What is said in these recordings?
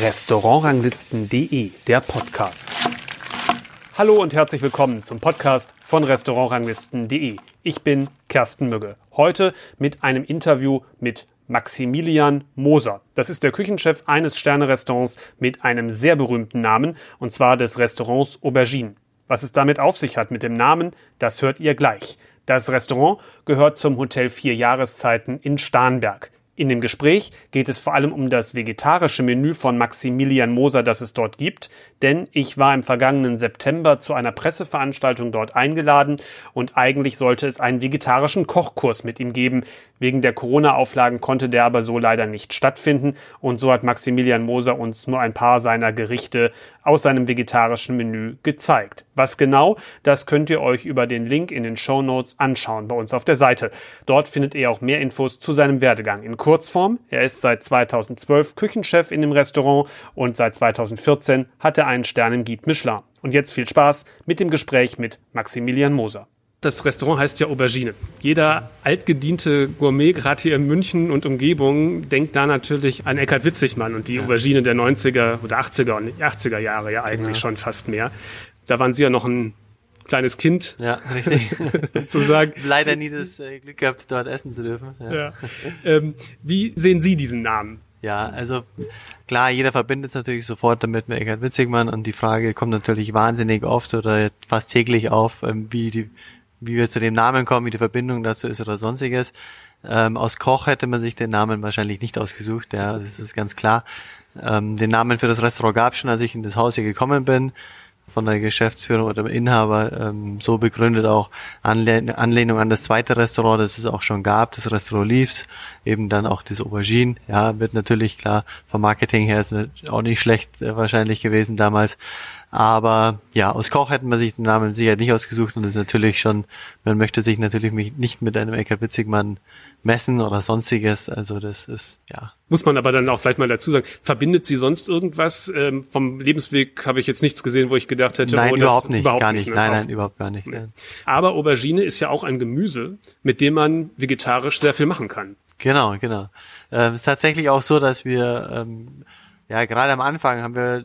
Restaurantranglisten.de, der Podcast. Hallo und herzlich willkommen zum Podcast von Restaurantranglisten.de. Ich bin Kersten Mügge. Heute mit einem Interview mit Maximilian Moser. Das ist der Küchenchef eines Sternerestaurants mit einem sehr berühmten Namen, und zwar des Restaurants Aubergine. Was es damit auf sich hat mit dem Namen, das hört ihr gleich. Das Restaurant gehört zum Hotel Vier Jahreszeiten in Starnberg. In dem Gespräch geht es vor allem um das vegetarische Menü von Maximilian Moser, das es dort gibt, denn ich war im vergangenen September zu einer Presseveranstaltung dort eingeladen und eigentlich sollte es einen vegetarischen Kochkurs mit ihm geben. Wegen der Corona-Auflagen konnte der aber so leider nicht stattfinden und so hat Maximilian Moser uns nur ein paar seiner Gerichte aus seinem vegetarischen Menü gezeigt. Was genau, das könnt ihr euch über den Link in den Show Notes anschauen bei uns auf der Seite. Dort findet ihr auch mehr Infos zu seinem Werdegang. In Kurzform, er ist seit 2012 Küchenchef in dem Restaurant und seit 2014 hat er einen Stern im Guide Michelin. Und jetzt viel Spaß mit dem Gespräch mit Maximilian Moser. Das Restaurant heißt ja Aubergine. Jeder altgediente Gourmet, gerade hier in München und Umgebung, denkt da natürlich an Eckhard Witzigmann und die ja. Aubergine der 90er oder 80er und 80er Jahre ja eigentlich genau. schon fast mehr. Da waren Sie ja noch ein kleines Kind. Ja, richtig. sozusagen. Leider nie das äh, Glück gehabt, dort essen zu dürfen. Ja. ja. Ähm, wie sehen Sie diesen Namen? Ja, also klar, jeder verbindet es natürlich sofort damit mit Eckhard Witzigmann und die Frage kommt natürlich wahnsinnig oft oder fast täglich auf, ähm, wie die, wie wir zu dem Namen kommen, wie die Verbindung dazu ist oder sonstiges. Ähm, aus Koch hätte man sich den Namen wahrscheinlich nicht ausgesucht, ja, das ist ganz klar. Ähm, den Namen für das Restaurant gab es schon, als ich in das Haus hier gekommen bin von der Geschäftsführung oder dem Inhaber ähm, so begründet auch Anlehn Anlehnung an das zweite Restaurant, das es auch schon gab, das Restaurant Leaves, eben dann auch das Aubergine, ja, wird natürlich klar vom Marketing her ist auch nicht schlecht äh, wahrscheinlich gewesen damals, aber ja, aus Koch hätten man sich den Namen sicher nicht ausgesucht und das ist natürlich schon, man möchte sich natürlich nicht mit einem Eckhard Witzigmann messen oder sonstiges. Also das ist, ja. Muss man aber dann auch vielleicht mal dazu sagen, verbindet sie sonst irgendwas? Ähm, vom Lebensweg habe ich jetzt nichts gesehen, wo ich gedacht hätte, nein, oh, überhaupt nicht, überhaupt gar nicht. Ne? Nein, nein, überhaupt gar nicht. Nee. Aber Aubergine ist ja auch ein Gemüse, mit dem man vegetarisch sehr viel machen kann. Genau, genau. Ähm, es ist tatsächlich auch so, dass wir ähm, ja gerade am Anfang haben wir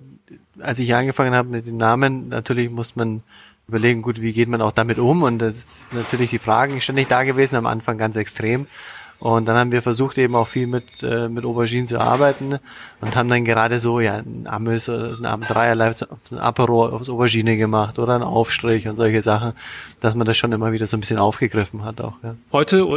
als ich angefangen habe mit dem Namen, natürlich muss man überlegen, gut, wie geht man auch damit um? Und das ist natürlich die Fragen ständig da gewesen, am Anfang ganz extrem. Und dann haben wir versucht, eben auch viel mit, äh, mit Aubergine zu arbeiten und haben dann gerade so, ja, ein Amüs oder ein dreierlei, ein Apero aufs Aubergine gemacht oder ein Aufstrich und solche Sachen, dass man das schon immer wieder so ein bisschen aufgegriffen hat auch, ja. Heute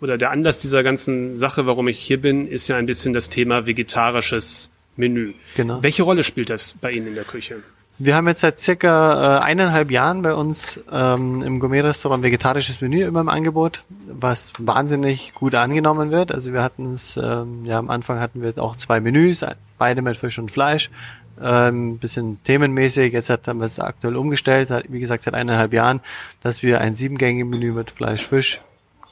oder der Anlass dieser ganzen Sache, warum ich hier bin, ist ja ein bisschen das Thema vegetarisches Menü. Genau. Welche Rolle spielt das bei Ihnen in der Küche? Wir haben jetzt seit circa äh, eineinhalb Jahren bei uns ähm, im Gourmet-Restaurant vegetarisches Menü immer im Angebot, was wahnsinnig gut angenommen wird. Also wir hatten es, ähm, ja am Anfang hatten wir auch zwei Menüs, beide mit Fisch und Fleisch, ähm, bisschen themenmäßig. Jetzt haben wir es aktuell umgestellt, wie gesagt seit eineinhalb Jahren, dass wir ein Siebengänge-Menü mit Fleisch, Fisch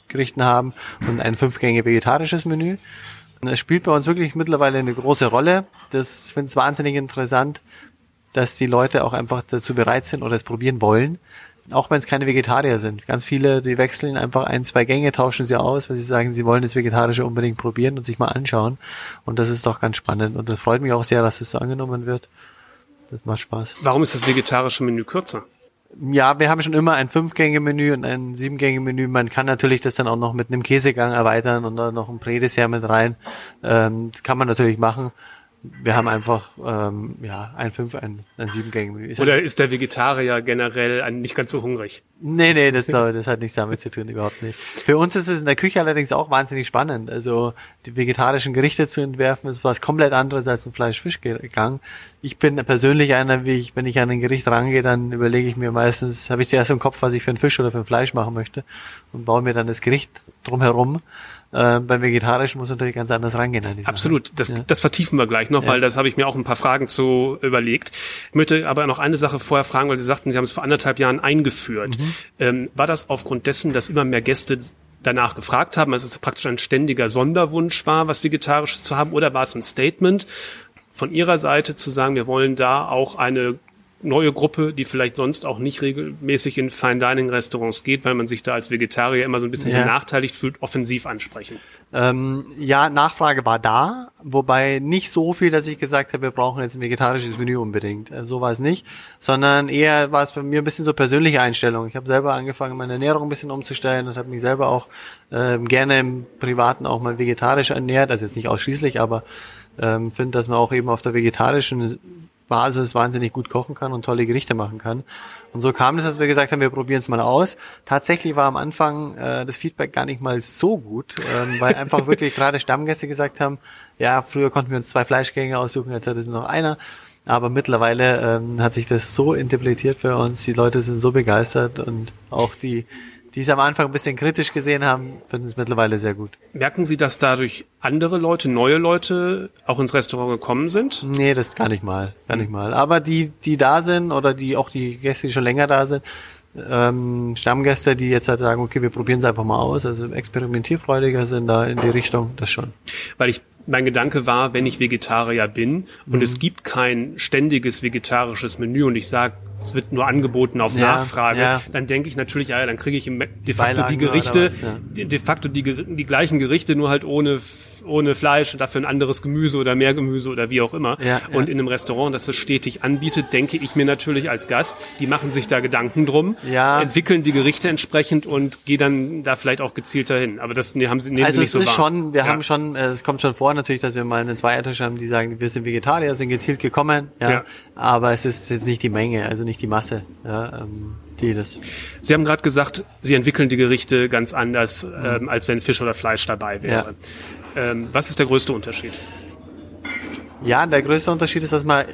Gerichten haben und ein Fünfgänge vegetarisches Menü. Es spielt bei uns wirklich mittlerweile eine große Rolle. Das finde ich wahnsinnig interessant, dass die Leute auch einfach dazu bereit sind oder es probieren wollen. Auch wenn es keine Vegetarier sind. Ganz viele, die wechseln einfach ein, zwei Gänge, tauschen sie aus, weil sie sagen, sie wollen das Vegetarische unbedingt probieren und sich mal anschauen. Und das ist doch ganz spannend. Und das freut mich auch sehr, dass es so angenommen wird. Das macht Spaß. Warum ist das vegetarische Menü kürzer? Ja, wir haben schon immer ein Fünf-Gänge-Menü und ein Sieben-Gänge-Menü. Man kann natürlich das dann auch noch mit einem Käsegang erweitern und da noch ein Prädessert mit rein. Ähm, das kann man natürlich machen wir haben einfach ähm, ja ein fünf ein, ein sieben Gänge Menü. Oder ist der Vegetarier generell nicht ganz so hungrig? Nee, nee, das, das hat nichts damit zu tun, überhaupt nicht. Für uns ist es in der Küche allerdings auch wahnsinnig spannend. Also die vegetarischen Gerichte zu entwerfen, ist was komplett anderes als ein Fleisch-Fisch-Gang. Ich bin persönlich einer, wie ich, wenn ich an ein Gericht rangehe, dann überlege ich mir meistens, habe ich zuerst im Kopf, was ich für ein Fisch oder für ein Fleisch machen möchte und baue mir dann das Gericht drumherum äh, beim Vegetarischen muss natürlich ganz anders rangehen. Absolut, das, ja. das vertiefen wir gleich noch, ja. weil das habe ich mir auch ein paar Fragen zu überlegt. Ich möchte aber noch eine Sache vorher fragen, weil Sie sagten, Sie haben es vor anderthalb Jahren eingeführt. Mhm. Ähm, war das aufgrund dessen, dass immer mehr Gäste danach gefragt haben, also es praktisch ein ständiger Sonderwunsch war, was Vegetarisches zu haben, oder war es ein Statement von Ihrer Seite zu sagen, wir wollen da auch eine neue Gruppe, die vielleicht sonst auch nicht regelmäßig in Fine Dining Restaurants geht, weil man sich da als Vegetarier immer so ein bisschen ja. benachteiligt fühlt, offensiv ansprechen? Ähm, ja, Nachfrage war da, wobei nicht so viel, dass ich gesagt habe, wir brauchen jetzt ein vegetarisches Menü unbedingt. Also so war es nicht, sondern eher war es für mir ein bisschen so persönliche Einstellung. Ich habe selber angefangen, meine Ernährung ein bisschen umzustellen und habe mich selber auch äh, gerne im Privaten auch mal vegetarisch ernährt, also jetzt nicht ausschließlich, aber ähm, finde, dass man auch eben auf der vegetarischen Basis wahnsinnig gut kochen kann und tolle Gerichte machen kann. Und so kam es, dass wir gesagt haben, wir probieren es mal aus. Tatsächlich war am Anfang äh, das Feedback gar nicht mal so gut, ähm, weil einfach wirklich gerade Stammgäste gesagt haben, ja, früher konnten wir uns zwei Fleischgänge aussuchen, jetzt hat es nur noch einer. Aber mittlerweile ähm, hat sich das so interpretiert bei uns, die Leute sind so begeistert und auch die die es am Anfang ein bisschen kritisch gesehen haben, finden es mittlerweile sehr gut. Merken Sie, dass dadurch andere Leute, neue Leute auch ins Restaurant gekommen sind? Nee, das gar nicht mal, gar nicht mal. Aber die, die da sind oder die auch die Gäste, die schon länger da sind, ähm, Stammgäste, die jetzt halt sagen, okay, wir probieren es einfach mal aus, also experimentierfreudiger sind da in die Richtung, das schon. Weil ich mein Gedanke war, wenn ich Vegetarier bin und mhm. es gibt kein ständiges vegetarisches Menü und ich sage, es wird nur angeboten auf ja, Nachfrage, ja. dann denke ich natürlich, ja, dann kriege ich de facto die Gerichte, was, ja. de facto die, die gleichen Gerichte, nur halt ohne ohne Fleisch und dafür ein anderes Gemüse oder mehr Gemüse oder wie auch immer. Ja, und in einem Restaurant, das das stetig anbietet, denke ich mir natürlich als Gast, die machen sich da Gedanken drum, entwickeln die Gerichte entsprechend und gehen dann da vielleicht auch gezielter hin. Aber das haben sie, nehmen also sie nicht so wahr. Also schon, wir haben schon, äh, es kommt schon vor natürlich, dass wir mal einen Zweiertisch haben, die sagen, wir sind Vegetarier, sind gezielt gekommen, ja, aber es ist jetzt nicht die Menge, also nicht die Masse. Ja, ähm, die das. Sie haben gerade gesagt, Sie entwickeln die Gerichte ganz anders, mhm. ähm, als wenn Fisch oder Fleisch dabei wäre. Ja. Ähm, was ist der größte Unterschied? Ja, der größte Unterschied ist, dass man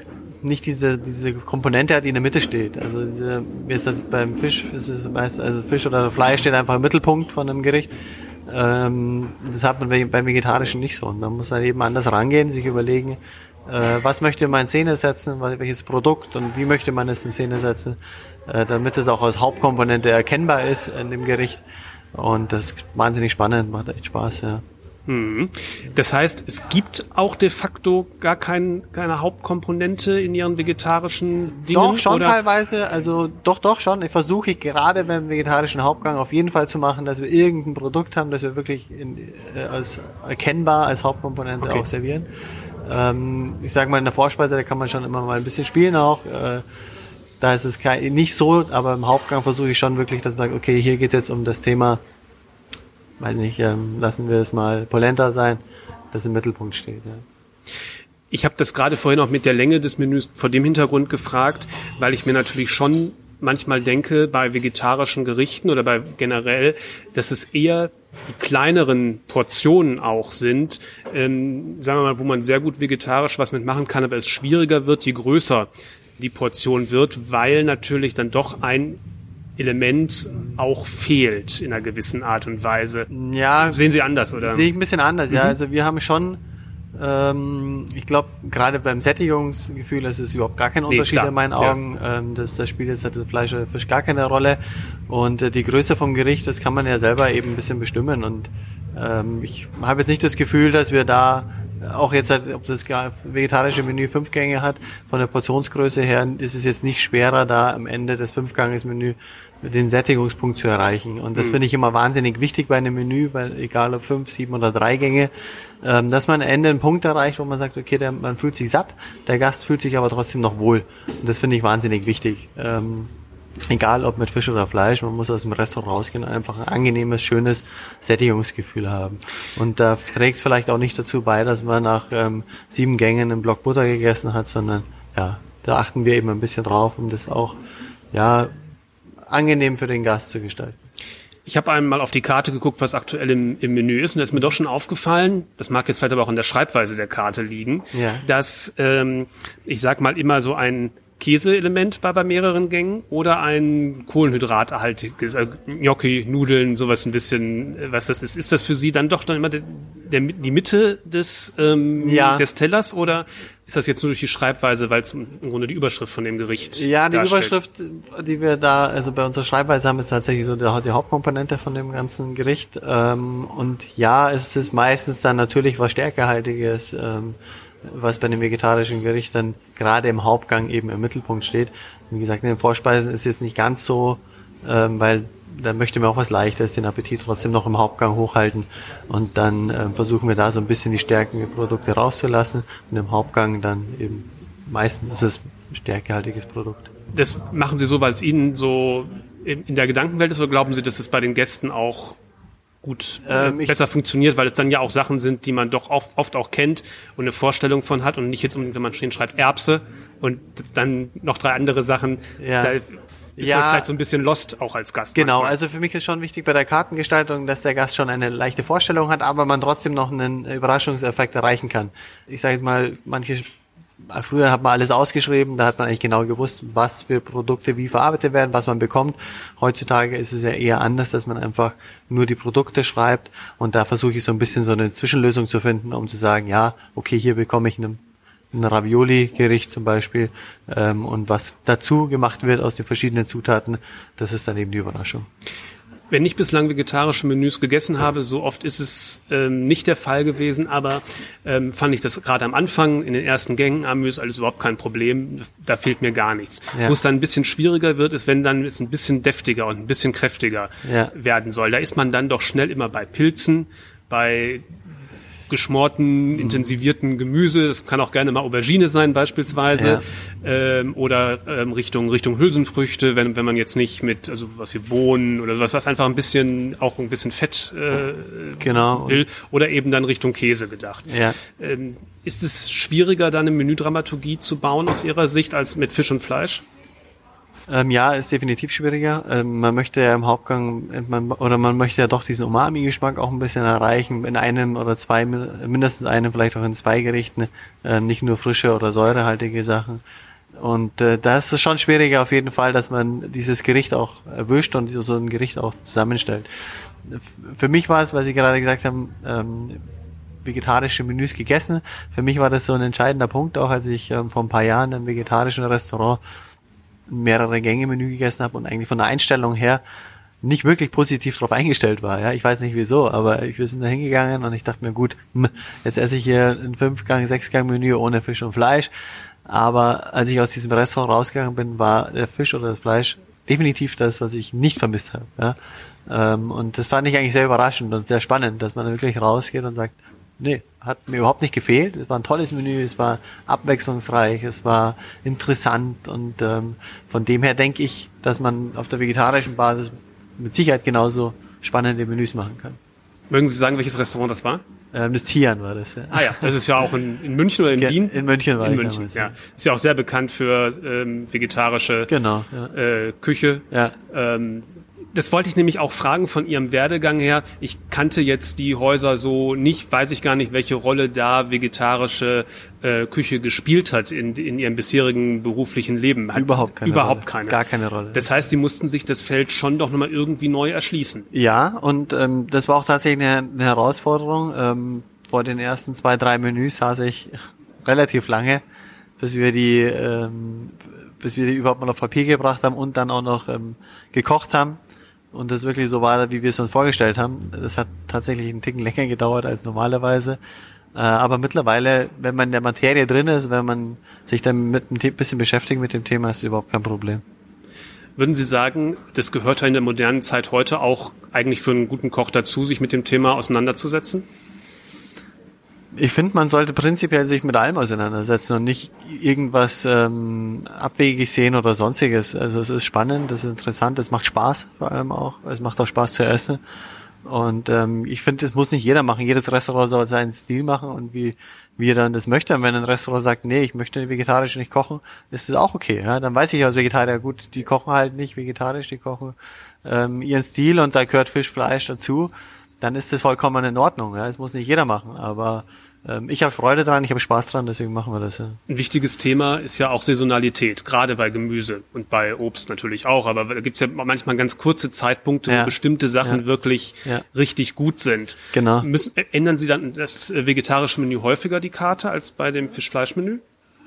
nicht diese, diese Komponente hat, die in der Mitte steht. Also diese, jetzt also beim Fisch ist es meist, also Fisch oder Fleisch steht einfach im Mittelpunkt von einem Gericht. Ähm, das hat man beim Vegetarischen nicht so. Und man muss dann eben anders rangehen, sich überlegen, äh, was möchte man in Szene setzen, welches Produkt und wie möchte man es in Szene setzen, äh, damit es auch als Hauptkomponente erkennbar ist in dem Gericht. Und das ist wahnsinnig spannend, macht echt Spaß, ja. Hm. Das heißt, es gibt auch de facto gar kein, keine Hauptkomponente in ihren vegetarischen Dingen? Doch, schon oder? teilweise. Also doch, doch schon. Ich versuche ich gerade beim vegetarischen Hauptgang auf jeden Fall zu machen, dass wir irgendein Produkt haben, das wir wirklich in, äh, als erkennbar als Hauptkomponente okay. auch servieren. Ähm, ich sage mal, in der Vorspeise, da kann man schon immer mal ein bisschen spielen auch. Äh, da ist es kein, nicht so, aber im Hauptgang versuche ich schon wirklich, dass man sagt, okay, hier geht es jetzt um das Thema, weiß nicht, ähm, lassen wir es mal Polenta sein, das im Mittelpunkt steht. Ja. Ich habe das gerade vorhin auch mit der Länge des Menüs vor dem Hintergrund gefragt, weil ich mir natürlich schon manchmal denke, bei vegetarischen Gerichten oder bei generell, dass es eher die kleineren Portionen auch sind, ähm, sagen wir mal, wo man sehr gut vegetarisch was mitmachen kann, aber es schwieriger wird, je größer die Portion wird, weil natürlich dann doch ein Element auch fehlt in einer gewissen Art und Weise. Ja. Sehen Sie anders, oder? Sehe ich ein bisschen anders, mhm. ja. Also wir haben schon ähm, ich glaube, gerade beim Sättigungsgefühl ist es überhaupt gar kein Unterschied nee, in meinen Augen. Ja. Ähm, das, das spielt jetzt halt das Fleisch oder Fisch gar keine Rolle. Und äh, die Größe vom Gericht, das kann man ja selber eben ein bisschen bestimmen. Und ähm, ich habe jetzt nicht das Gefühl, dass wir da auch jetzt, halt, ob das vegetarische Menü fünf Gänge hat, von der Portionsgröße her ist es jetzt nicht schwerer, da am Ende des Fünfganges-Menü den Sättigungspunkt zu erreichen. Und das mhm. finde ich immer wahnsinnig wichtig bei einem Menü, weil egal ob fünf, sieben oder drei Gänge, ähm, dass man am Ende einen Punkt erreicht, wo man sagt, okay, der, man fühlt sich satt, der Gast fühlt sich aber trotzdem noch wohl. Und das finde ich wahnsinnig wichtig. Ähm, egal ob mit Fisch oder Fleisch, man muss aus dem Restaurant rausgehen und einfach ein angenehmes, schönes Sättigungsgefühl haben. Und da trägt vielleicht auch nicht dazu bei, dass man nach ähm, sieben Gängen einen Block Butter gegessen hat, sondern ja, da achten wir eben ein bisschen drauf, um das auch ja angenehm für den Gast zu gestalten. Ich habe einmal auf die Karte geguckt, was aktuell im, im Menü ist, und da ist mir doch schon aufgefallen, das mag jetzt vielleicht aber auch in der Schreibweise der Karte liegen, ja. dass ähm, ich sag mal immer so ein Käseelement bei, bei mehreren Gängen oder ein kohlenhydraterhaltiges, äh, Gnocchi, Nudeln, sowas ein bisschen, äh, was das ist. Ist das für Sie dann doch dann immer der, der, die Mitte des, ähm, ja. des Tellers oder ist das jetzt nur durch die Schreibweise, weil es im Grunde die Überschrift von dem Gericht Ja, die darstellt? Überschrift, die wir da, also bei unserer Schreibweise haben, ist tatsächlich so die, die Hauptkomponente von dem ganzen Gericht. Ähm, und ja, es ist meistens dann natürlich was Stärkehaltiges. Ähm, was bei einem vegetarischen Gericht dann gerade im Hauptgang eben im Mittelpunkt steht. Wie gesagt, in den Vorspeisen ist jetzt nicht ganz so, ähm, weil da möchte man auch was Leichtes, den Appetit trotzdem noch im Hauptgang hochhalten. Und dann äh, versuchen wir da so ein bisschen die stärkenden Produkte rauszulassen und im Hauptgang dann eben meistens ist es stärkehaltiges Produkt. Das machen Sie so, weil es Ihnen so in der Gedankenwelt ist, oder glauben Sie, dass es bei den Gästen auch gut äh, ähm, besser funktioniert, weil es dann ja auch Sachen sind, die man doch oft, oft auch kennt und eine Vorstellung von hat und nicht jetzt unbedingt, wenn man stehen schreibt, Erbse und dann noch drei andere Sachen. Ja. Da ist ja, man vielleicht so ein bisschen lost auch als Gast. Genau, manchmal. also für mich ist schon wichtig bei der Kartengestaltung, dass der Gast schon eine leichte Vorstellung hat, aber man trotzdem noch einen Überraschungseffekt erreichen kann. Ich sage jetzt mal, manche Früher hat man alles ausgeschrieben, da hat man eigentlich genau gewusst, was für Produkte wie verarbeitet werden, was man bekommt. Heutzutage ist es ja eher anders, dass man einfach nur die Produkte schreibt und da versuche ich so ein bisschen so eine Zwischenlösung zu finden, um zu sagen, ja, okay, hier bekomme ich ein, Ravioli-Gericht zum Beispiel ähm, und was dazu gemacht wird aus den verschiedenen Zutaten, das ist dann eben die Überraschung. Wenn ich bislang vegetarische Menüs gegessen habe, so oft ist es ähm, nicht der Fall gewesen, aber ähm, fand ich das gerade am Anfang in den ersten Gängen Amüs alles überhaupt kein Problem. Da fehlt mir gar nichts. Ja. Wo es dann ein bisschen schwieriger wird, ist, wenn dann es ein bisschen deftiger und ein bisschen kräftiger ja. werden soll. Da ist man dann doch schnell immer bei Pilzen, bei geschmorten, mhm. intensivierten Gemüse. Das kann auch gerne mal Aubergine sein beispielsweise. Ja. Ähm, oder ähm, Richtung, Richtung Hülsenfrüchte, wenn, wenn man jetzt nicht mit, also was wie Bohnen oder sowas, was einfach ein bisschen, auch ein bisschen Fett äh, genau. will. Oder eben dann Richtung Käse gedacht. Ja. Ähm, ist es schwieriger, dann eine Menüdramaturgie zu bauen aus Ihrer Sicht als mit Fisch und Fleisch? Ähm, ja, ist definitiv schwieriger. Ähm, man möchte ja im Hauptgang, man, oder man möchte ja doch diesen Umami-Geschmack auch ein bisschen erreichen, in einem oder zwei, mindestens einem, vielleicht auch in zwei Gerichten, äh, nicht nur frische oder säurehaltige Sachen. Und äh, da ist es schon schwieriger auf jeden Fall, dass man dieses Gericht auch erwischt und so ein Gericht auch zusammenstellt. Für mich war es, weil Sie gerade gesagt haben, ähm, vegetarische Menüs gegessen. Für mich war das so ein entscheidender Punkt, auch als ich ähm, vor ein paar Jahren im vegetarischen Restaurant mehrere Gänge Menü gegessen habe und eigentlich von der Einstellung her nicht wirklich positiv drauf eingestellt war. Ja, ich weiß nicht wieso, aber wir sind da hingegangen und ich dachte mir, gut, hm, jetzt esse ich hier ein Fünfgang, Sechsgang Menü ohne Fisch und Fleisch. Aber als ich aus diesem Restaurant rausgegangen bin, war der Fisch oder das Fleisch definitiv das, was ich nicht vermisst habe. Ja? Ähm, und das fand ich eigentlich sehr überraschend und sehr spannend, dass man wirklich rausgeht und sagt, nee, hat mir überhaupt nicht gefehlt. Es war ein tolles Menü, es war abwechslungsreich, es war interessant und ähm, von dem her denke ich, dass man auf der vegetarischen Basis mit Sicherheit genauso spannende Menüs machen kann. Mögen Sie sagen, welches Restaurant das war? Ähm, das Tian war das, ja. Ah ja, das ist ja auch in, in München oder in ja, Wien? In München war in München, damals, ja. Ist ja auch sehr bekannt für ähm, vegetarische genau, ja. äh, Küche. Ja. Ähm, das wollte ich nämlich auch fragen von Ihrem Werdegang her. Ich kannte jetzt die Häuser so nicht, weiß ich gar nicht, welche Rolle da vegetarische äh, Küche gespielt hat in, in Ihrem bisherigen beruflichen Leben. Hat überhaupt keine Überhaupt Rolle. keine. Gar keine Rolle. Das heißt, Sie mussten sich das Feld schon doch nochmal irgendwie neu erschließen. Ja, und ähm, das war auch tatsächlich eine, eine Herausforderung. Ähm, vor den ersten zwei, drei Menüs saß ich relativ lange, bis wir die ähm, bis wir die überhaupt mal auf Papier gebracht haben und dann auch noch ähm, gekocht haben und das wirklich so war, wie wir es uns vorgestellt haben. Das hat tatsächlich einen Ticken länger gedauert als normalerweise. Äh, aber mittlerweile, wenn man in der Materie drin ist, wenn man sich dann mit ein bisschen beschäftigt mit dem Thema, ist überhaupt kein Problem. Würden Sie sagen, das gehört in der modernen Zeit heute auch eigentlich für einen guten Koch dazu, sich mit dem Thema auseinanderzusetzen? Ich finde, man sollte prinzipiell sich mit allem auseinandersetzen und nicht irgendwas ähm, abwegig sehen oder sonstiges. Also es ist spannend, es ist interessant, es macht Spaß vor allem auch. Es macht auch Spaß zu essen. Und ähm, ich finde, das muss nicht jeder machen. Jedes Restaurant soll seinen Stil machen und wie, wie er dann das möchte. Und wenn ein Restaurant sagt, nee, ich möchte vegetarisch nicht kochen, ist das auch okay. Ja? Dann weiß ich als Vegetarier, gut, die kochen halt nicht vegetarisch, die kochen ähm, ihren Stil und da gehört Fisch, Fleisch dazu. Dann ist das vollkommen in Ordnung. Ja? Das muss nicht jeder machen. Aber ich habe Freude dran, ich habe Spaß dran, deswegen machen wir das. Ja. Ein wichtiges Thema ist ja auch Saisonalität, gerade bei Gemüse und bei Obst natürlich auch. Aber da gibt's ja manchmal ganz kurze Zeitpunkte, ja. wo bestimmte Sachen ja. wirklich richtig gut sind. Genau. Müssen, ändern Sie dann das vegetarische Menü häufiger die Karte als bei dem Fisch-Fleisch-Menü?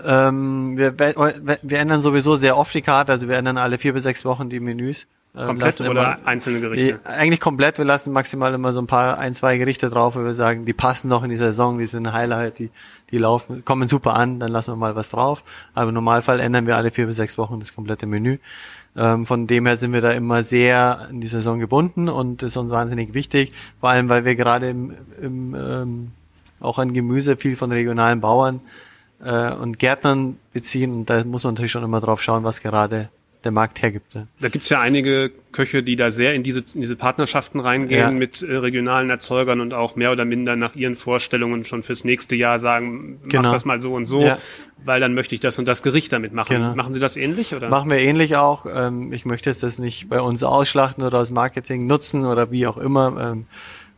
Ähm, wir, wir ändern sowieso sehr oft die Karte, also wir ändern alle vier bis sechs Wochen die Menüs. Ähm, Komplett oder immer- einzelne Gerichte? Eigentlich komplett. Wir lassen maximal immer so ein paar, ein, zwei Gerichte drauf, wo wir sagen, die passen noch in die Saison, die sind ein Highlight, die, die laufen, kommen super an, dann lassen wir mal was drauf. Aber im Normalfall ändern wir alle vier bis sechs Wochen das komplette Menü. Ähm, von dem her sind wir da immer sehr in die Saison gebunden und das ist uns wahnsinnig wichtig, vor allem weil wir gerade im, im ähm, auch an Gemüse viel von regionalen Bauern äh, und Gärtnern beziehen und da muss man natürlich schon immer drauf schauen, was gerade der Markt hergibt. Ja. Da gibt's ja einige Köche, die da sehr in diese, in diese Partnerschaften reingehen Ja. mit äh, regionalen Erzeugern und auch mehr oder minder nach ihren Vorstellungen schon fürs nächste Jahr sagen, Genau. mach das mal so und so, Ja. weil dann möchte ich das und das Gericht damit machen. Genau. Machen Sie das ähnlich oder? Machen wir ähnlich auch. Ähm, ich möchte jetzt das nicht bei uns ausschlachten oder aus Marketing nutzen oder wie auch immer, ähm,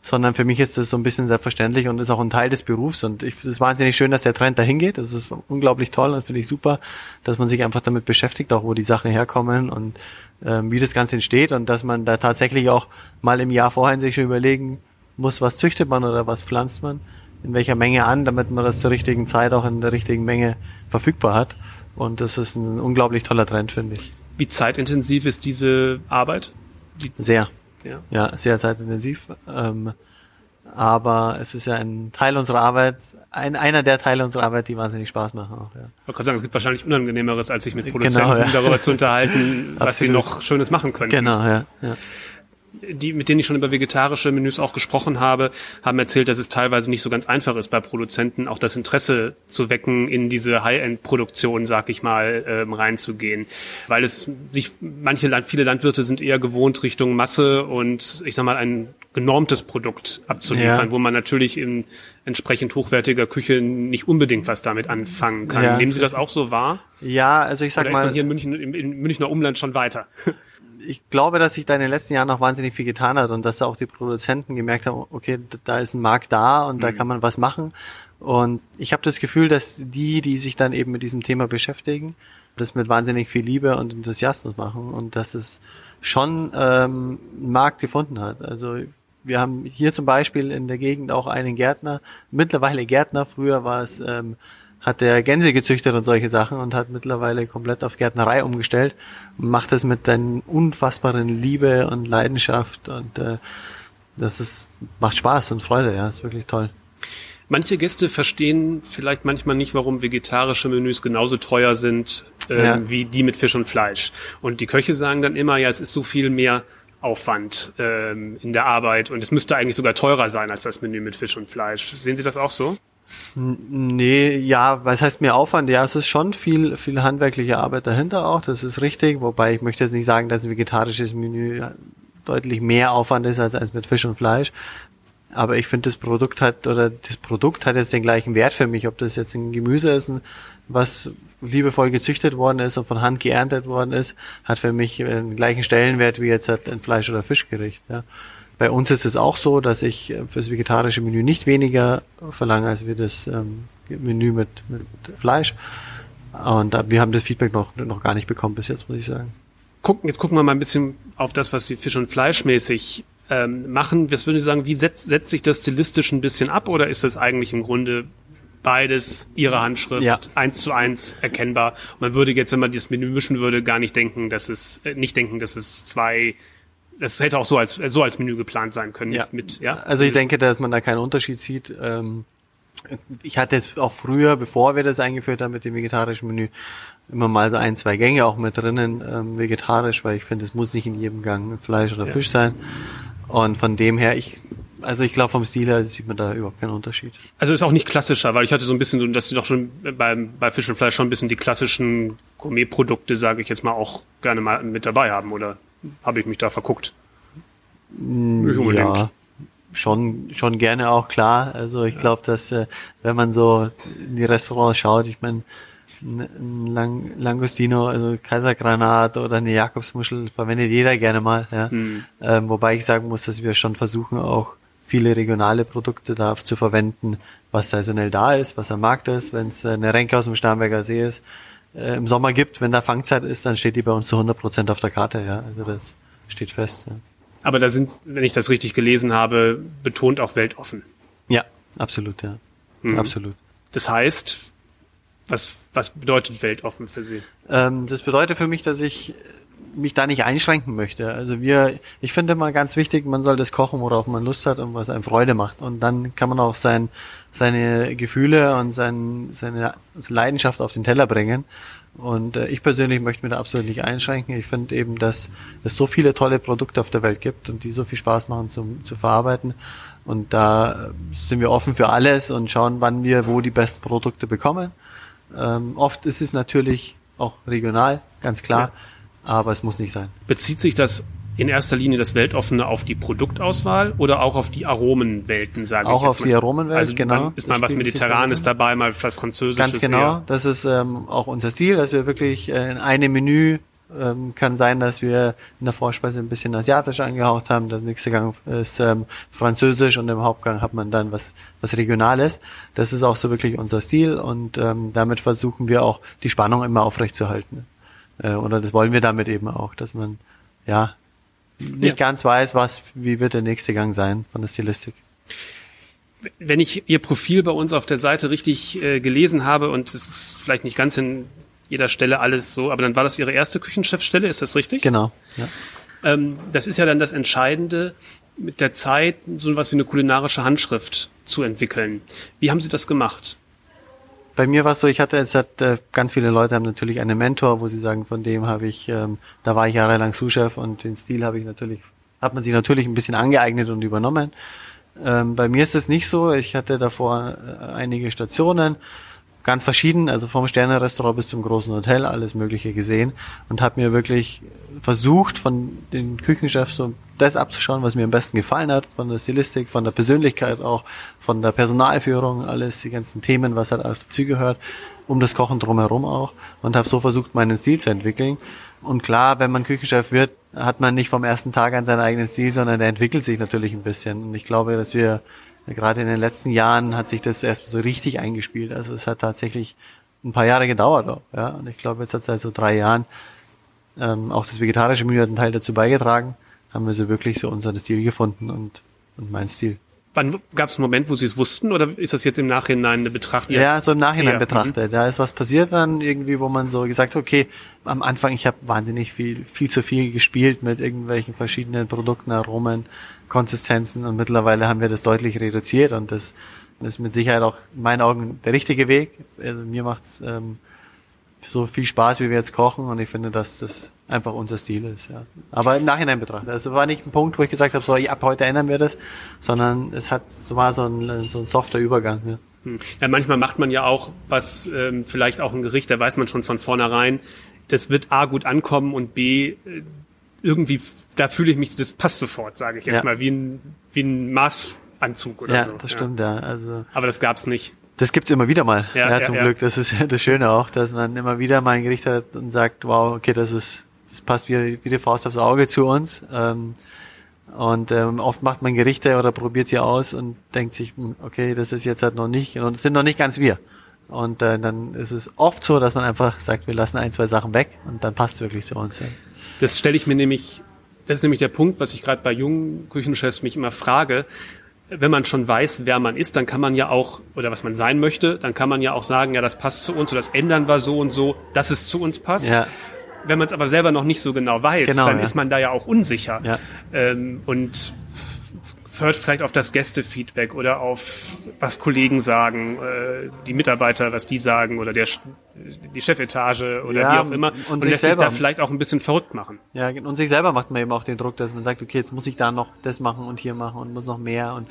sondern für mich ist das so ein bisschen selbstverständlich und ist auch ein Teil des Berufs und ich finde es wahnsinnig schön, dass der Trend dahin geht. Das ist unglaublich toll und finde ich super, dass man sich einfach damit beschäftigt, auch wo die Sachen herkommen und ähm, wie das Ganze entsteht und dass man da tatsächlich auch mal im Jahr vorher sich schon überlegen muss, was züchtet man oder was pflanzt man, in welcher Menge an, damit man das zur richtigen Zeit auch in der richtigen Menge verfügbar hat. Und das ist ein unglaublich toller Trend, finde ich. Wie zeitintensiv ist diese Arbeit? Sehr. Ja. Ja, sehr zeitintensiv. Ähm, aber es ist ja ein Teil unserer Arbeit, ein, einer der Teile unserer Arbeit, die wahnsinnig Spaß machen auch, ja. Ich wollte sagen, es gibt wahrscheinlich Unangenehmeres, als sich mit Genau, Produzenten ja. darüber zu unterhalten, was sie noch Schönes machen können. Genau, ja. ja. Die, mit denen ich schon über vegetarische Menüs auch gesprochen habe, haben erzählt, dass es teilweise nicht so ganz einfach ist bei Produzenten, auch das Interesse zu wecken, in diese High-End-Produktion, sag ich mal, ähm, reinzugehen. Weil es nicht, manche Land, viele Landwirte sind eher gewohnt Richtung Masse und ich sag mal ein genormtes Produkt abzuliefern, Ja. wo man natürlich in entsprechend hochwertiger Küche nicht unbedingt was damit anfangen kann. Ja. Nehmen Sie das auch so wahr? Ja, also ich sag Oder ist man mal, hier in München, im, im Münchner Umland schon weiter? ich glaube, dass sich da in den letzten Jahren noch wahnsinnig viel getan hat und dass auch die Produzenten gemerkt haben, okay, da ist ein Markt da und da kann man was machen. Und ich habe das Gefühl, dass die, die sich dann eben mit diesem Thema beschäftigen, das mit wahnsinnig viel Liebe und Enthusiasmus machen und dass es schon ähm, einen Markt gefunden hat. Also wir haben hier zum Beispiel in der Gegend auch einen Gärtner, mittlerweile Gärtner, früher war es, ähm, hat der Gänse gezüchtet und solche Sachen und hat mittlerweile komplett auf Gärtnerei umgestellt und macht das mit einer unfassbaren Liebe und Leidenschaft und äh, das ist, macht Spaß und Freude, ja, ist wirklich toll. Manche Gäste verstehen vielleicht manchmal nicht, warum vegetarische Menüs genauso teuer sind ähm, Ja. wie die mit Fisch und Fleisch. Und die Köche sagen dann immer, ja, es ist so viel mehr Aufwand ähm, in der Arbeit und es müsste eigentlich sogar teurer sein als das Menü mit Fisch und Fleisch. Sehen Sie das auch so? Nee, ja, was heißt mehr Aufwand? Ja, es ist schon viel, viel handwerkliche Arbeit dahinter auch, das ist richtig, wobei ich möchte jetzt nicht sagen, dass ein vegetarisches Menü deutlich mehr Aufwand ist als eins mit Fisch und Fleisch. Aber ich finde, das Produkt hat, oder das Produkt hat jetzt den gleichen Wert für mich, ob das jetzt ein Gemüse ist, was liebevoll gezüchtet worden ist und von Hand geerntet worden ist, hat für mich den gleichen Stellenwert wie jetzt ein Fleisch- oder Fischgericht. Ja. Bei uns ist es auch so, dass ich äh, fürs vegetarische Menü nicht weniger verlange als wir das ähm, Menü mit, mit Fleisch. Und wir haben das Feedback noch, noch gar nicht bekommen bis jetzt, muss ich sagen. Gucken, jetzt gucken wir mal ein bisschen auf das, was Sie Fisch- und Fleischmäßig ähm, machen. Was würden Sie sagen, wie setzt, setzt sich das stilistisch ein bisschen ab oder ist das eigentlich im Grunde beides Ihre Handschrift Ja. eins zu eins erkennbar? Man würde jetzt, wenn man das Menü mischen würde, gar nicht denken, dass es äh, nicht denken, dass es zwei das hätte auch so als so als Menü geplant sein können Ja. mit ja Also ich denke, dass man da keinen Unterschied sieht. Ähm, ich hatte jetzt auch früher, bevor wir das eingeführt haben mit dem vegetarischen Menü, immer mal so ein, zwei Gänge auch mit drinnen ähm, vegetarisch, weil ich finde, es muss nicht in jedem Gang Fleisch oder Ja. Fisch sein. Und von dem her, ich, also ich glaube vom Stil her sieht man da überhaupt keinen Unterschied. Also ist auch nicht klassischer, weil ich hatte so ein bisschen so, dass sie doch schon beim, bei Fisch und Fleisch schon ein bisschen die klassischen Gourmet-Produkte, sage ich jetzt mal, auch gerne mal mit dabei haben, oder habe ich mich da verguckt? Nicht unbedingt. Ja, schon, schon gerne auch klar. Also ich glaube, dass äh, wenn man so in die Restaurants schaut, ich meine, ein Lang Langostino, also Kaisergranat oder eine Jakobsmuschel verwendet jeder gerne mal. Ja. Hm. Ähm, wobei ich sagen muss, dass wir schon versuchen, auch viele regionale Produkte da zu verwenden, was saisonell da ist, was am Markt ist. Wenn es eine Renke aus dem Starnberger See ist, äh, im Sommer gibt, wenn da Fangzeit ist, dann steht die bei uns zu 100 Prozent auf der Karte. Ja, also das steht fest. Ja. Aber da sind, wenn ich das richtig gelesen habe, betont auch weltoffen. Ja, absolut, ja. Mhm. Absolut. Das heißt, was, was bedeutet weltoffen für Sie? Ähm, das bedeutet für mich, dass ich mich da nicht einschränken möchte. Also wir, ich finde immer ganz wichtig, man soll das kochen, worauf man Lust hat und was einem Freude macht. Und dann kann man auch sein, seine Gefühle und sein, seine Leidenschaft auf den Teller bringen. Und äh, ich persönlich möchte mir da absolut nicht einschränken. Ich finde eben, dass es so viele tolle Produkte auf der Welt gibt und die so viel Spaß machen zum, zu verarbeiten. Und da sind wir offen für alles und schauen, wann wir wo die besten Produkte bekommen. Ähm, oft ist es natürlich auch regional, ganz klar, ja. Aber es muss nicht sein. Bezieht sich das in erster Linie das Weltoffene auf die Produktauswahl oder auch auf die Aromenwelten, sage ich Auch auf mal. die Aromenwelt, also genau. Ist mal was Mediterranes dabei, mal was Französisches. Ganz genau, eher. das ist ähm, auch unser Stil, dass wir wirklich äh, in einem Menü ähm, kann sein, dass wir in der Vorspeise ein bisschen asiatisch angehaucht haben. Der nächste Gang ist ähm, französisch und im Hauptgang hat man dann was, was Regionales. Das ist auch so wirklich unser Stil und ähm, damit versuchen wir auch die Spannung immer aufrechtzuerhalten. Äh, oder das wollen wir damit eben auch, dass man ja nicht ja. ganz weiß, was, wie wird der nächste Gang sein von der Stilistik wenn ich Ihr Profil bei uns auf der Seite richtig äh, gelesen habe und es ist vielleicht nicht ganz in jeder Stelle alles so. Aber dann war das Ihre erste Küchenchefstelle, ist das richtig? Genau. Ja. Ähm, das ist ja dann das Entscheidende, mit der Zeit so was wie eine kulinarische Handschrift zu entwickeln. Wie haben Sie das gemacht? Bei mir war es so, ich hatte jetzt hat, äh, ganz viele Leute haben natürlich einen Mentor, wo sie sagen, von dem habe ich, ähm, da war ich jahrelang Sous-Chef und den Stil habe ich natürlich, hat man sich natürlich ein bisschen angeeignet und übernommen. Ähm, bei mir ist es nicht so. Ich hatte davor äh, einige Stationen ganz verschieden, also vom Sternerestaurant bis zum großen Hotel, alles Mögliche gesehen und habe mir wirklich versucht, von den Küchenchefs so das abzuschauen, was mir am besten gefallen hat, von der Stilistik, von der Persönlichkeit auch, von der Personalführung, alles, die ganzen Themen, was halt alles dazu gehört, um das Kochen drumherum auch und habe so versucht, meinen Stil zu entwickeln. Und klar, wenn man Küchenchef wird, hat man nicht vom ersten Tag an seinen eigenen Stil, sondern der entwickelt sich natürlich ein bisschen. Und ich glaube, dass wir Gerade in den letzten Jahren hat sich das erst so richtig eingespielt. Also es hat tatsächlich ein paar Jahre gedauert auch. Ja? Und ich glaube, jetzt hat seit so drei Jahren ähm, auch das vegetarische Menü hat einen Teil dazu beigetragen, haben wir so wirklich so unseren Stil gefunden und, und mein Stil. Wann gab es einen Moment, wo Sie es wussten oder ist das jetzt im Nachhinein eine Betrachtung? Ja, so im Nachhinein ja. betrachtet. Mhm. Da ist was passiert dann irgendwie, wo man so gesagt okay, am Anfang, ich habe wahnsinnig viel, viel zu viel gespielt mit irgendwelchen verschiedenen Produkten, Aromen, Konsistenzen und mittlerweile haben wir das deutlich reduziert und das, ist mit Sicherheit auch in meinen Augen der richtige Weg. Also mir macht's ähm, so viel Spaß, wie wir jetzt kochen und ich finde, dass das einfach unser Stil ist. Ja. Aber im Nachhinein betrachtet. Also war nicht ein Punkt, wo ich gesagt habe, so ab heute ändern wir das, sondern es hat so war so ein, so ein softer Übergang. Ja. Hm. Ja, manchmal macht man ja auch was, ähm, vielleicht auch ein Gericht, da weiß man schon von vornherein, das wird A gut ankommen und B, äh, irgendwie, da fühle ich mich, das passt sofort, sage ich jetzt ja. mal, wie ein, wie ein Maßanzug oder ja, so. Das stimmt, ja. Also, Aber das gab's nicht. Das gibt's immer wieder mal, ja, ja zum Glück. Das ist ja das Schöne auch, dass man immer wieder mal ein Gericht hat und sagt, wow, okay, das ist, das passt wie, wie die Faust aufs Auge zu uns. Ähm, und ähm, oft macht man Gerichte oder probiert sie aus und denkt sich, hm, okay, das ist jetzt halt noch nicht, und sind noch nicht ganz wir. Und äh, dann ist es oft so, dass man einfach sagt, wir lassen ein, zwei Sachen weg und dann passt es wirklich zu uns. Ja. Das stelle ich mir nämlich, das ist nämlich der Punkt, was ich gerade bei jungen Küchenchefs mich immer frage. Wenn man schon weiß, wer man ist, dann kann man ja auch, oder was man sein möchte, dann kann man ja auch sagen, ja, das passt zu uns oder das ändern wir so und so, dass es zu uns passt. Ja. Wenn man es aber selber noch nicht so genau weiß, genau, dann ja. ist man da ja auch unsicher. Ja. Ähm, und hört vielleicht auf das Gästefeedback oder auf was Kollegen sagen, äh, die Mitarbeiter, was die sagen oder der die Chefetage oder ja, wie auch immer und, und lässt selber. sich da vielleicht auch ein bisschen verrückt machen. Ja, und sich selber macht man eben auch den Druck, dass man sagt, okay, jetzt muss ich da noch das machen und hier machen und muss noch mehr und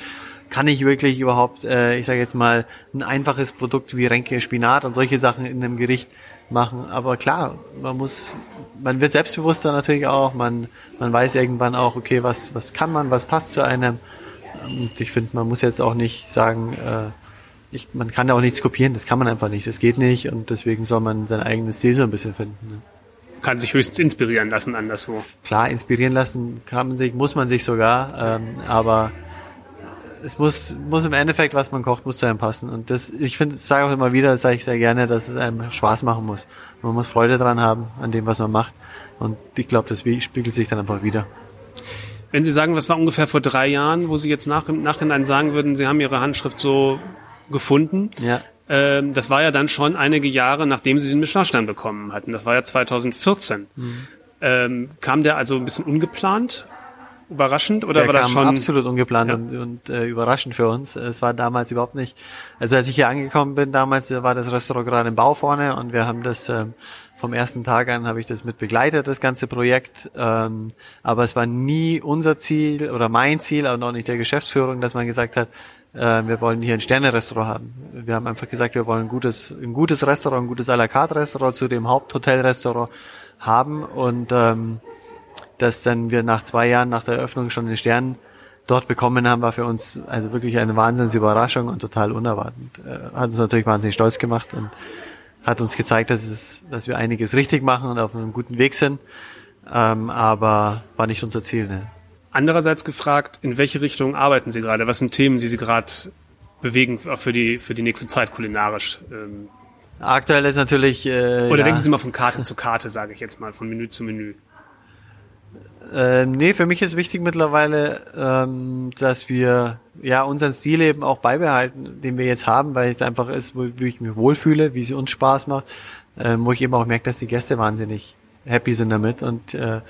kann ich wirklich überhaupt, äh, ich sage jetzt mal, ein einfaches Produkt wie Ränke, Spinat und solche Sachen in einem Gericht machen. Aber klar, man muss, man wird selbstbewusster natürlich auch, man, man weiß irgendwann auch, okay, was, was kann man, was passt zu einem. Und ich finde, man muss jetzt auch nicht sagen, äh, ich, man kann da auch nichts kopieren, das kann man einfach nicht, das geht nicht und deswegen soll man sein eigenes Ziel so ein bisschen finden. Ne? Kann sich höchstens inspirieren lassen anderswo. Klar, inspirieren lassen kann man sich, muss man sich sogar, ähm, aber es muss, muss im Endeffekt, was man kocht, muss zu einem passen. Und das, ich finde, das sage auch immer wieder, das sage ich sehr gerne, dass es einem Spaß machen muss. Man muss Freude dran haben an dem, was man macht. Und ich glaube, das spiegelt sich dann einfach wieder. Wenn Sie sagen, was war ungefähr vor drei Jahren, wo Sie jetzt nach, im Nachhinein sagen würden, Sie haben Ihre Handschrift so gefunden. Ja. Ähm, das war ja dann schon einige Jahre, nachdem Sie den Michelin-Stern bekommen hatten. Das war ja 2014. Mhm. Ähm, kam der also ein bisschen ungeplant überraschend oder der war das schon absolut ungeplant ja. und, und äh, überraschend für uns. Es war damals überhaupt nicht. Also als ich hier angekommen bin, damals war das Restaurant gerade im Bau vorne und wir haben das ähm, vom ersten Tag an habe ich das mit begleitet, das ganze Projekt. Ähm, aber es war nie unser Ziel oder mein Ziel, aber noch nicht der Geschäftsführung, dass man gesagt hat, äh, wir wollen hier ein Sterne-Restaurant haben. Wir haben einfach gesagt, wir wollen ein gutes, ein gutes Restaurant, ein gutes à la carte Restaurant zu dem Haupthotelrestaurant haben und ähm, dass dann wir nach zwei Jahren nach der Eröffnung schon den Stern dort bekommen haben, war für uns also wirklich eine Wahnsinnsüberraschung und total unerwartet. Äh, hat uns natürlich wahnsinnig stolz gemacht und hat uns gezeigt, dass, es, dass wir einiges richtig machen und auf einem guten Weg sind. Ähm, aber war nicht unser Ziel. Ne? Andererseits gefragt, in welche Richtung arbeiten Sie gerade? Was sind Themen, die Sie gerade bewegen für die, für die nächste Zeit kulinarisch? Ähm Aktuell ist natürlich. Äh, Oder ja, denken Sie mal von Karte zu Karte, sage ich jetzt mal, von Menü zu Menü. Ähm, nee, für mich ist wichtig mittlerweile, ähm, dass wir ja unseren Stil eben auch beibehalten, den wir jetzt haben, weil es einfach ist, wo, wo ich mich wohlfühle, wie es uns Spaß macht, ähm, wo ich eben auch merke, dass die Gäste wahnsinnig happy sind damit und äh,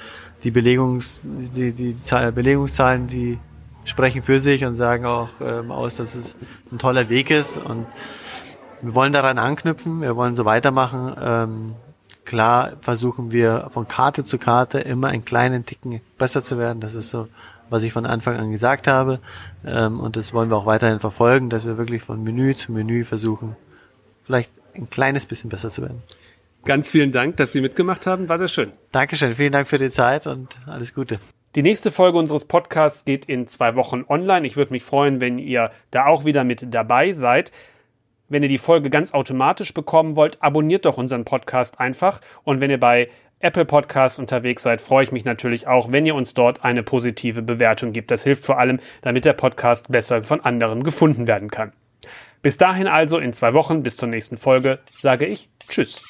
die Belegungs, die, die Zahl, Belegungszahlen, die sprechen für sich und sagen auch ähm, aus, dass es ein toller Weg ist und wir wollen daran anknüpfen, wir wollen so weitermachen. Ähm, klar versuchen wir von Karte zu Karte immer einen kleinen Ticken besser zu werden. Das ist so, was ich von Anfang an gesagt habe. Ähm, und das wollen wir auch weiterhin verfolgen, dass wir wirklich von Menü zu Menü versuchen, vielleicht ein kleines bisschen besser zu werden. Ganz vielen Dank, dass Sie mitgemacht haben. War sehr schön. Dankeschön. Vielen Dank für die Zeit und alles Gute. Die nächste Folge unseres Podcasts geht in zwei Wochen online. Ich würde mich freuen, wenn ihr da auch wieder mit dabei seid. Wenn ihr die Folge ganz automatisch bekommen wollt, abonniert doch unseren Podcast einfach. Und wenn ihr bei Apple Podcasts unterwegs seid, freue ich mich natürlich auch, wenn ihr uns dort eine positive Bewertung gibt. Das hilft vor allem, damit der Podcast besser von anderen gefunden werden kann. Bis dahin also in zwei Wochen, bis zur nächsten Folge, sage ich Tschüss.